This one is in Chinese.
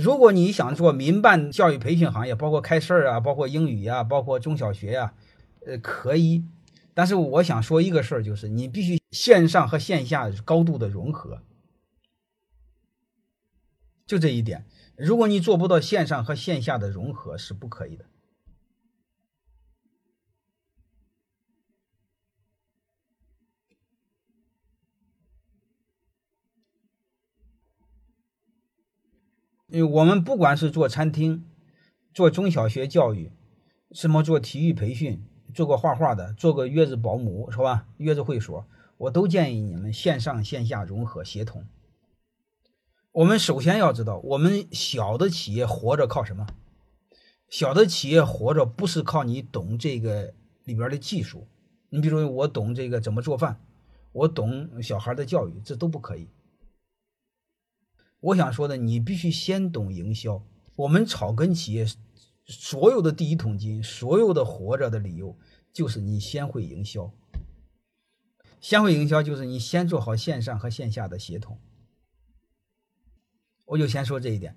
如果你想做民办教育培训行业，包括开事儿啊，包括英语呀，包括中小学呀，呃，可以。但是我想说一个事儿，就是你必须线上和线下高度的融合，就这一点。如果你做不到线上和线下的融合，是不可以的。因为我们不管是做餐厅、做中小学教育，什么做体育培训、做个画画的、做个月子保姆，是吧？月子会所，我都建议你们线上线下融合协同。我们首先要知道，我们小的企业活着靠什么？小的企业活着不是靠你懂这个里边的技术。你比如说，我懂这个怎么做饭，我懂小孩的教育，这都不可以。我想说的，你必须先懂营销。我们草根企业所有的第一桶金，所有的活着的理由，就是你先会营销。先会营销，就是你先做好线上和线下的协同。我就先说这一点。